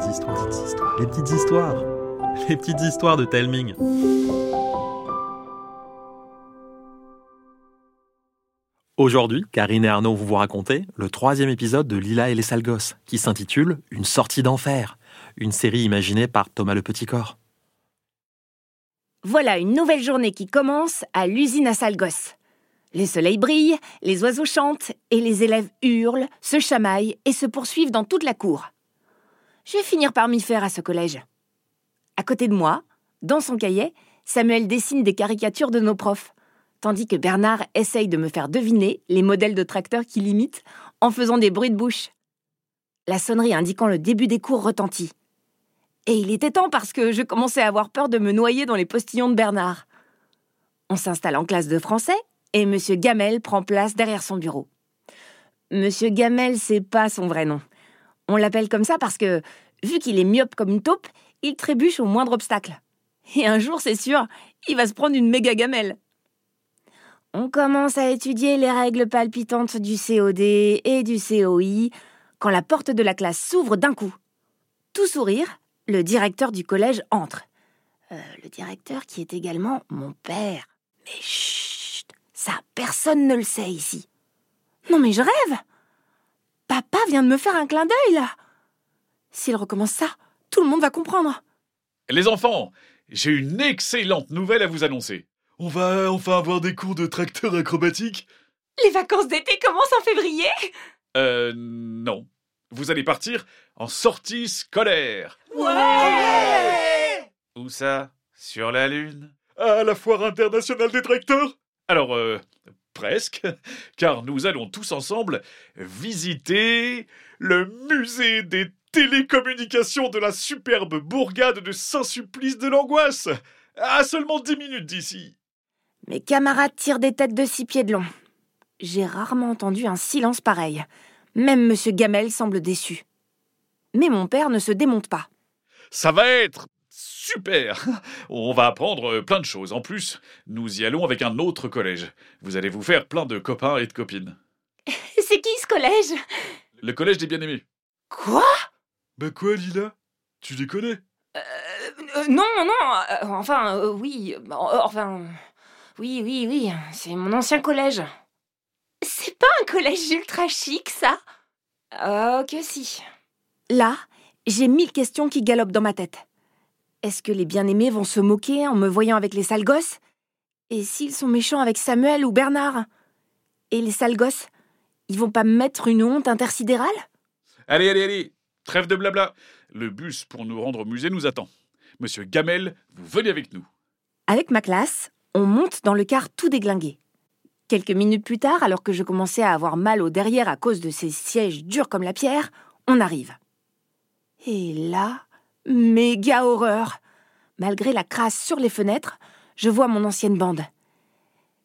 les petites histoires, les petites histoires de Telming. Aujourd'hui, Karine et Arnaud vont vous raconter le troisième épisode de Lila et les sales qui s'intitule Une sortie d'enfer, une série imaginée par Thomas le Petit Corps. Voilà une nouvelle journée qui commence à l'usine à sales gosses. Les soleils brillent, les oiseaux chantent et les élèves hurlent, se chamaillent et se poursuivent dans toute la cour. Je vais finir par m'y faire à ce collège. À côté de moi, dans son cahier, Samuel dessine des caricatures de nos profs, tandis que Bernard essaye de me faire deviner les modèles de tracteurs qu'il imite en faisant des bruits de bouche. La sonnerie indiquant le début des cours retentit. Et il était temps parce que je commençais à avoir peur de me noyer dans les postillons de Bernard. On s'installe en classe de français et M. Gamel prend place derrière son bureau. Monsieur Gamel, c'est pas son vrai nom. On l'appelle comme ça parce que, vu qu'il est myope comme une taupe, il trébuche au moindre obstacle. Et un jour, c'est sûr, il va se prendre une méga gamelle. On commence à étudier les règles palpitantes du COD et du COI quand la porte de la classe s'ouvre d'un coup. Tout sourire, le directeur du collège entre. Euh, le directeur qui est également mon père. Mais chut, ça personne ne le sait ici. Non mais je rêve. Papa vient de me faire un clin d'œil là. S'il recommence ça, tout le monde va comprendre. Les enfants, j'ai une excellente nouvelle à vous annoncer. On va enfin avoir des cours de tracteur acrobatique Les vacances d'été commencent en février Euh, non. Vous allez partir en sortie scolaire. Ouais Où ça? Sur la Lune? À la foire internationale des tracteurs? Alors, euh, presque, car nous allons tous ensemble visiter le musée des télécommunications de la superbe bourgade de Saint-Supplice de l'Angoisse, à seulement 10 minutes d'ici. Mes camarades tirent des têtes de six pieds de long. J'ai rarement entendu un silence pareil. Même Monsieur Gamel semble déçu. Mais mon père ne se démonte pas. Ça va être super On va apprendre euh, plein de choses. En plus, nous y allons avec un autre collège. Vous allez vous faire plein de copains et de copines. C'est qui ce collège? Le collège des bien-aimés. Quoi? Bah quoi, Lila? Tu les connais? Euh, Non, non, euh, enfin, euh, oui, euh, enfin, oui, oui, oui, c'est mon ancien collège. C'est pas un collège ultra chic, ça? Oh, que si. Là, j'ai mille questions qui galopent dans ma tête. Est-ce que les bien-aimés vont se moquer en me voyant avec les sales gosses? Et s'ils sont méchants avec Samuel ou Bernard? Et les sales gosses, ils vont pas me mettre une honte intersidérale? Allez, allez, allez Trêve de blabla Le bus pour nous rendre au musée nous attend. Monsieur Gamel, vous venez avec nous. Avec ma classe, on monte dans le car tout déglingué. Quelques minutes plus tard, alors que je commençais à avoir mal au derrière à cause de ces sièges durs comme la pierre, on arrive. Et là, méga horreur. Malgré la crasse sur les fenêtres, je vois mon ancienne bande.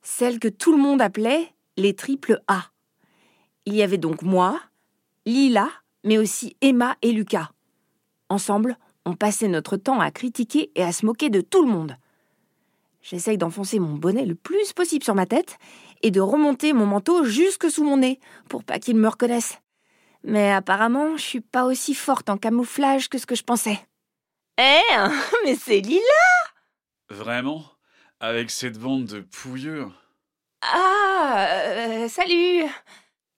Celle que tout le monde appelait les triple A. Il y avait donc moi, Lila, mais aussi Emma et Lucas. Ensemble, on passait notre temps à critiquer et à se moquer de tout le monde. J'essaye d'enfoncer mon bonnet le plus possible sur ma tête et de remonter mon manteau jusque sous mon nez pour pas qu'ils me reconnaissent. Mais apparemment, je suis pas aussi forte en camouflage que ce que je pensais. Eh, mais c'est Lila Vraiment? Avec cette bande de pouilleux Ah, euh, salut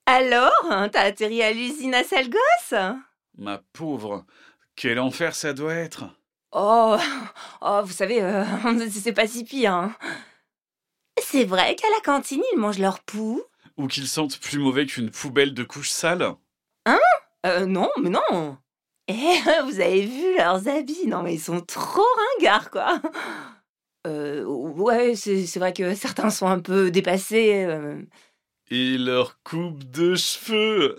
Alors, t'as atterri à l'usine à sale gosse? Ma pauvre Quel enfer ça doit être Oh, oh, vous savez, euh, c'est pas si pire. hein. C'est vrai qu'à la cantine, ils mangent leur poux? Ou qu'ils sentent plus mauvais qu'une poubelle de couche sale Euh, non, mais non. Eh, vous avez vu leurs habits Non, mais ils sont trop ringards, quoi. Euh, ouais, c'est vrai que certains sont un peu dépassés. euh. Et leur coupe de cheveux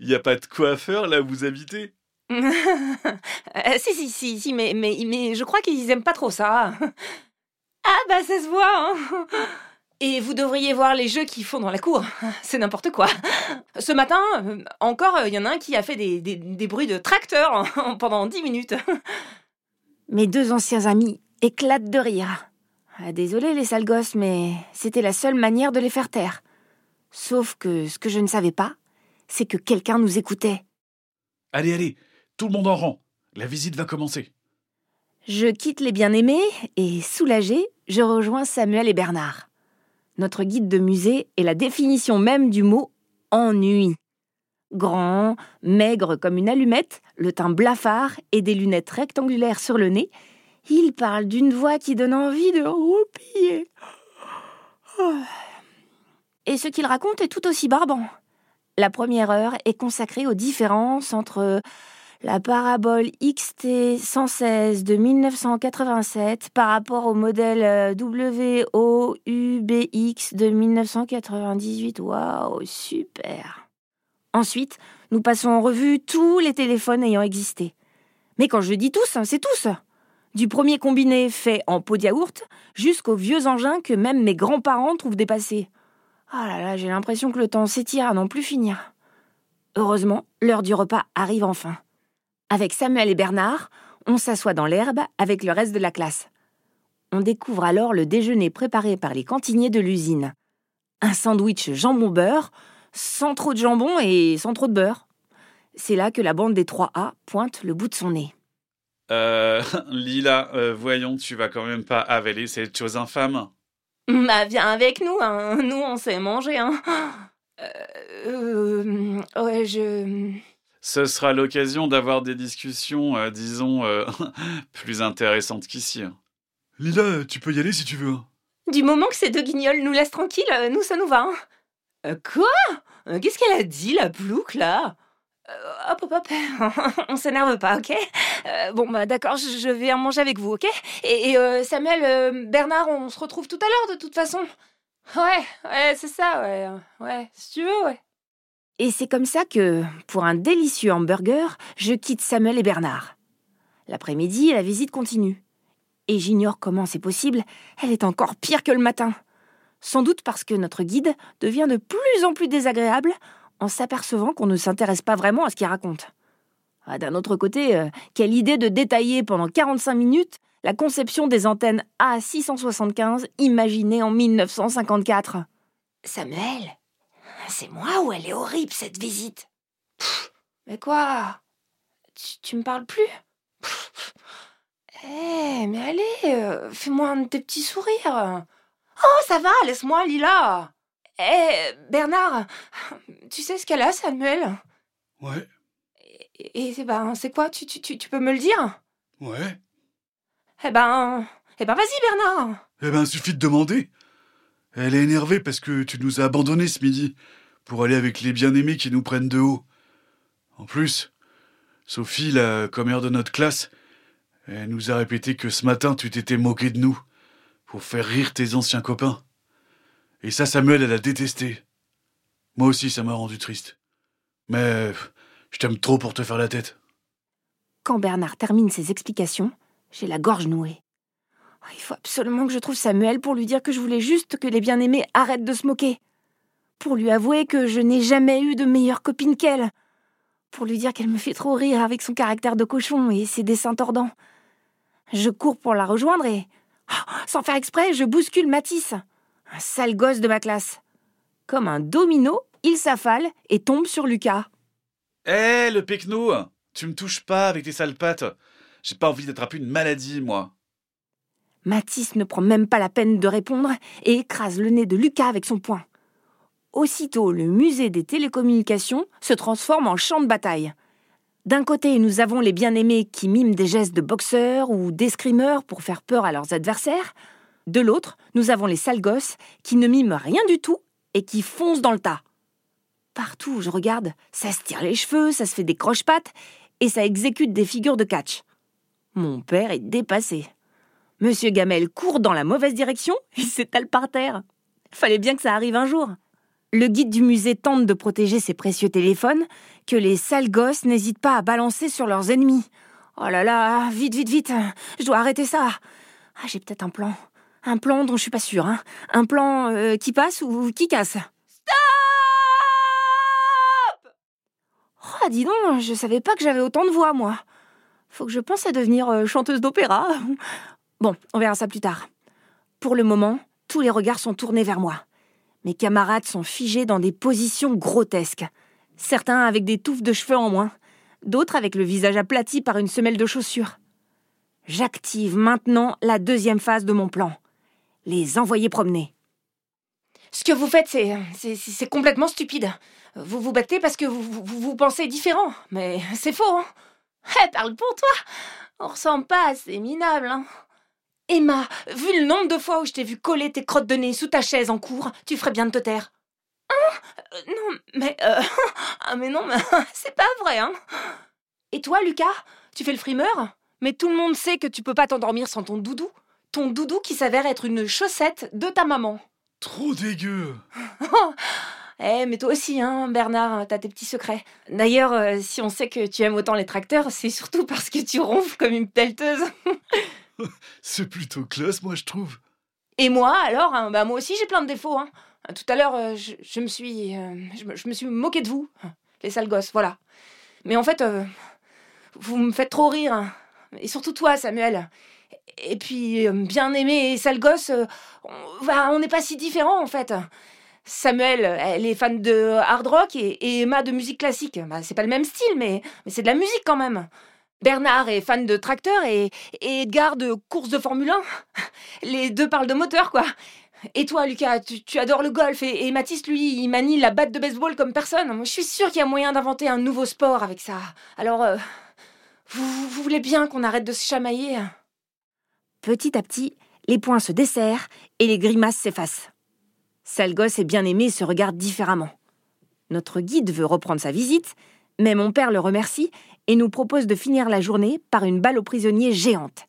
Il y a pas de coiffeur là où vous habitez? Euh, si, si, si, si, mais, mais, mais je crois qu'ils aiment pas trop ça. Ah, bah, ça se voit, hein. Et vous devriez voir les jeux qu'ils font dans la cour. C'est n'importe quoi. Ce matin, euh, encore, il y en a un qui a fait des, des- des bruits de tracteur pendant dix minutes. Mes deux anciens amis éclatent de rire. Ah, Désolé les sales gosses, mais c'était la seule manière de les faire taire. Sauf que ce que je ne savais pas, c'est que quelqu'un nous écoutait. Allez, allez, tout le monde en rang. La visite va commencer. Je quitte les bien-aimés et, soulagé, je rejoins Samuel et Bernard. Notre guide de musée est la définition même du mot ennui. Grand, maigre comme une allumette, le teint blafard et des lunettes rectangulaires sur le nez, il parle d'une voix qui donne envie de roupiller. Et ce qu'il raconte est tout aussi barbant. La première heure est consacrée aux différences entre la parabole XT116 de 1987 par rapport au modèle WOUBX de 1998. Waouh, super. Ensuite, nous passons en revue tous les téléphones ayant existé. Mais quand je dis tous, c'est tous. Du premier combiné fait en pot de yaourt jusqu'aux vieux engins que même mes grands-parents trouvent dépassés. Ah là là, j'ai l'impression que le temps s'étire à n'en plus finir. Heureusement, l'heure du repas arrive enfin. Avec Samuel et Bernard, on s'assoit dans l'herbe avec le reste de la classe. On découvre alors le déjeuner préparé par les cantiniers de l'usine. Un sandwich jambon-beurre, sans trop de jambon et sans trop de beurre. C'est là que la bande des 3A pointe le bout de son nez. Euh, Lila, euh, voyons, tu vas quand même pas avaler cette chose infâme. Bah, viens avec nous, hein. nous on sait manger. Hein. Euh, ouais, je. Ce sera l'occasion d'avoir des discussions, euh, disons, euh, plus intéressantes qu'ici. Lila, tu peux y aller si tu veux. Du moment que ces deux guignols nous laissent tranquilles, nous ça nous va. Hein. Euh, quoi? Qu'est-ce qu'elle a dit, la plouque, là? Euh, Hop, hop, hop, on s'énerve pas, ok? Euh, Bon, bah d'accord, je vais en manger avec vous, ok? Et, et, euh, Samuel, euh, Bernard, on se retrouve tout à l'heure de toute façon. Ouais, ouais, c'est ça, ouais, ouais, si tu veux, ouais. Et c'est comme ça que, pour un délicieux hamburger, je quitte Samuel et Bernard. L'après-midi, la visite continue. Et j'ignore comment c'est possible, elle est encore pire que le matin. Sans doute parce que notre guide devient de plus en plus désagréable en s'apercevant qu'on ne s'intéresse pas vraiment à ce qu'il raconte. Ah, D'un autre côté, euh, quelle idée de détailler pendant 45 minutes la conception des antennes A675 imaginées en 1954. Samuel, c'est moi ou elle est horrible, cette visite? Mais quoi? Tu, tu me parles plus? Eh, mais allez, euh, fais-moi un de tes petits sourires. Oh, ça va, laisse-moi, Lila. Eh, Bernard, tu sais ce qu'elle a, Samuel? Ouais, Et, et ben, c'est quoi? Tu, tu, tu, tu peux me le dire? Ouais. Eh ben, eh ben, vas-y, Bernard. Eh ben, suffit de demander. Elle est énervée parce que tu nous as abandonnés ce midi pour aller avec les bien-aimés qui nous prennent de haut. En plus, Sophie, la commère de notre classe, elle nous a répété que ce matin tu t'étais moqué de nous pour faire rire tes anciens copains. Et ça, Samuel, elle a détesté. Moi aussi, ça m'a rendu triste. Mais je t'aime trop pour te faire la tête. Quand Bernard termine ses explications, j'ai la gorge nouée. Il faut absolument que je trouve Samuel pour lui dire que je voulais juste que les bien-aimés arrêtent de se moquer. Pour lui avouer que je n'ai jamais eu de meilleure copine qu'elle. Pour lui dire qu'elle me fait trop rire avec son caractère de cochon et ses dessins tordants. Je cours pour la rejoindre et, oh, sans faire exprès, je bouscule Matisse, un sale gosse de ma classe. Comme un domino, il s'affale et tombe sur Lucas. Hé, le pecno Tu me touches pas avec tes sales pattes. J'ai pas envie d'attraper une maladie, moi. Matisse ne prend même pas la peine de répondre et écrase le nez de Lucas avec son poing. Aussitôt, le musée des télécommunications se transforme en champ de bataille. D'un côté, nous avons les bien-aimés qui miment des gestes de boxeurs ou d'escrimeurs pour faire peur à leurs adversaires. De l'autre, nous avons les sales gosses qui ne miment rien du tout et qui foncent dans le tas. Partout où je regarde, ça se tire les cheveux, ça se fait des croche-pattes et ça exécute des figures de catch. Mon père est dépassé. Monsieur Gamel court dans la mauvaise direction et s'étale par terre. Fallait bien que ça arrive un jour. Le guide du musée tente de protéger ses précieux téléphones, que les sales gosses n'hésitent pas à balancer sur leurs ennemis. Oh là là, vite, vite, vite, je dois arrêter ça. Ah, j'ai peut-être un plan. Un plan dont je suis pas sûre. Hein. Un plan euh, qui passe ou qui casse. Oh, dis donc, je savais pas que j'avais autant de voix, moi. Faut que je pense à devenir euh, chanteuse d'opéra. Bon, on verra ça plus tard. Pour le moment, tous les regards sont tournés vers moi. Mes camarades sont figés dans des positions grotesques. Certains avec des touffes de cheveux en moins, d'autres avec le visage aplati par une semelle de chaussure. J'active maintenant la deuxième phase de mon plan. Les envoyer promener. Ce que vous faites, c'est, c'est, complètement stupide. Vous vous battez parce que vous, vous, vous pensez différent. Mais c'est faux, hein. Eh, parle pour toi. On ressemble pas, c'est minable, hein. Emma, vu le nombre de fois où je t'ai vu coller tes crottes de nez sous ta chaise en cours, tu ferais bien de te taire. Hein? Euh, Non, mais... euh, ah, mais non, mais c'est pas vrai, hein. Et toi, Lucas Tu fais le frimeur? Mais tout le monde sait que tu peux pas t'endormir sans ton doudou. Ton doudou qui s'avère être une chaussette de ta maman. Trop dégueu Eh, mais toi aussi, hein, Bernard, t'as tes petits secrets. D'ailleurs, euh, si on sait que tu aimes autant les tracteurs, c'est surtout parce que tu ronfles comme une pelleteuse. C'est plutôt classe, moi, je trouve. Et moi, alors, hein, bah moi aussi j'ai plein de défauts. Hein. Tout à l'heure, euh, je, me suis, euh, suis moqué de vous, les sales gosses, voilà. Mais en fait, euh, vous me faites trop rire. hein. Et surtout toi, Samuel. Et puis, bien aimé et sale gosse, on bah, on n'est pas si différents en fait. Samuel, elle est fan de hard rock et, Emma de musique classique. Bah, c'est pas le même style, mais c'est de la musique quand même. Bernard est fan de tracteur et, Edgar de course de Formule 1. Les deux parlent de moteur, quoi. Et toi, Lucas, tu, adores le golf et, Mathis, lui, il manie la batte de baseball comme personne. Je suis sûre qu'il y a moyen d'inventer un nouveau sport avec ça. Alors, euh, vous, voulez bien qu'on arrête de se chamailler? Petit à petit, les poings se desserrent et les grimaces s'effacent. Salgos et bien-aimé se regardent différemment. Notre guide veut reprendre sa visite, mais mon père le remercie et nous propose de finir la journée par une balle aux prisonniers géante.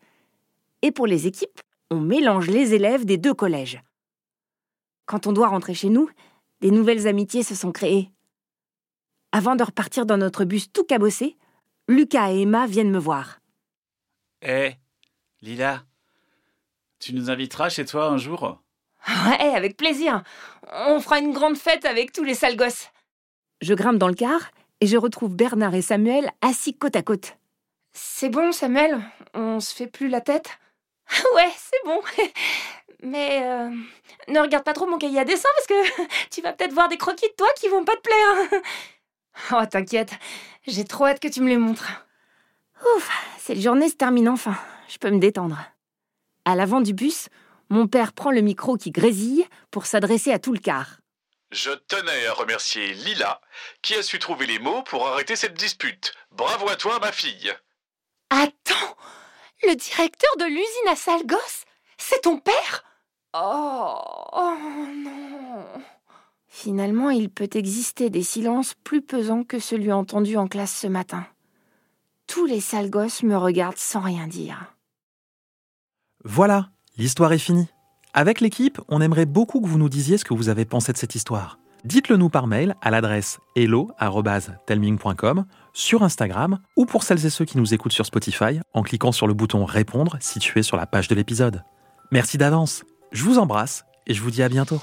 Et pour les équipes, on mélange les élèves des deux collèges. Quand on doit rentrer chez nous, des nouvelles amitiés se sont créées. Avant de repartir dans notre bus tout cabossé, Lucas et Emma viennent me voir. Eh, Lila, tu nous inviteras chez toi un jour? Ouais, avec plaisir. On fera une grande fête avec tous les sales gosses. Je grimpe dans le car et je retrouve Bernard et Samuel assis côte à côte. C'est bon, Samuel On se fait plus la tête? Ouais, c'est bon. Mais euh, ne regarde pas trop mon cahier à dessin parce que tu vas peut-être voir des croquis de toi qui vont pas te plaire. Oh, t'inquiète, j'ai trop hâte que tu me les montres. Ouf, cette journée se termine enfin. Je peux me détendre. À l'avant du bus, mon père prend le micro qui grésille pour s'adresser à tout le car. Je tenais à remercier Lila, qui a su trouver les mots pour arrêter cette dispute. Bravo à toi, ma fille. Attends, le directeur de l'usine à sale gosse, c'est ton père? Oh, oh non. Finalement, il peut exister des silences plus pesants que celui entendu en classe ce matin. Tous les sales gosses me regardent sans rien dire. Voilà, l'histoire est finie. Avec l'équipe, on aimerait beaucoup que vous nous disiez ce que vous avez pensé de cette histoire. Dites-le nous par mail à l'adresse hello@telming.com, sur Instagram ou pour celles et ceux qui nous écoutent sur Spotify en cliquant sur le bouton répondre situé sur la page de l'épisode. Merci d'avance. Je vous embrasse et je vous dis à bientôt.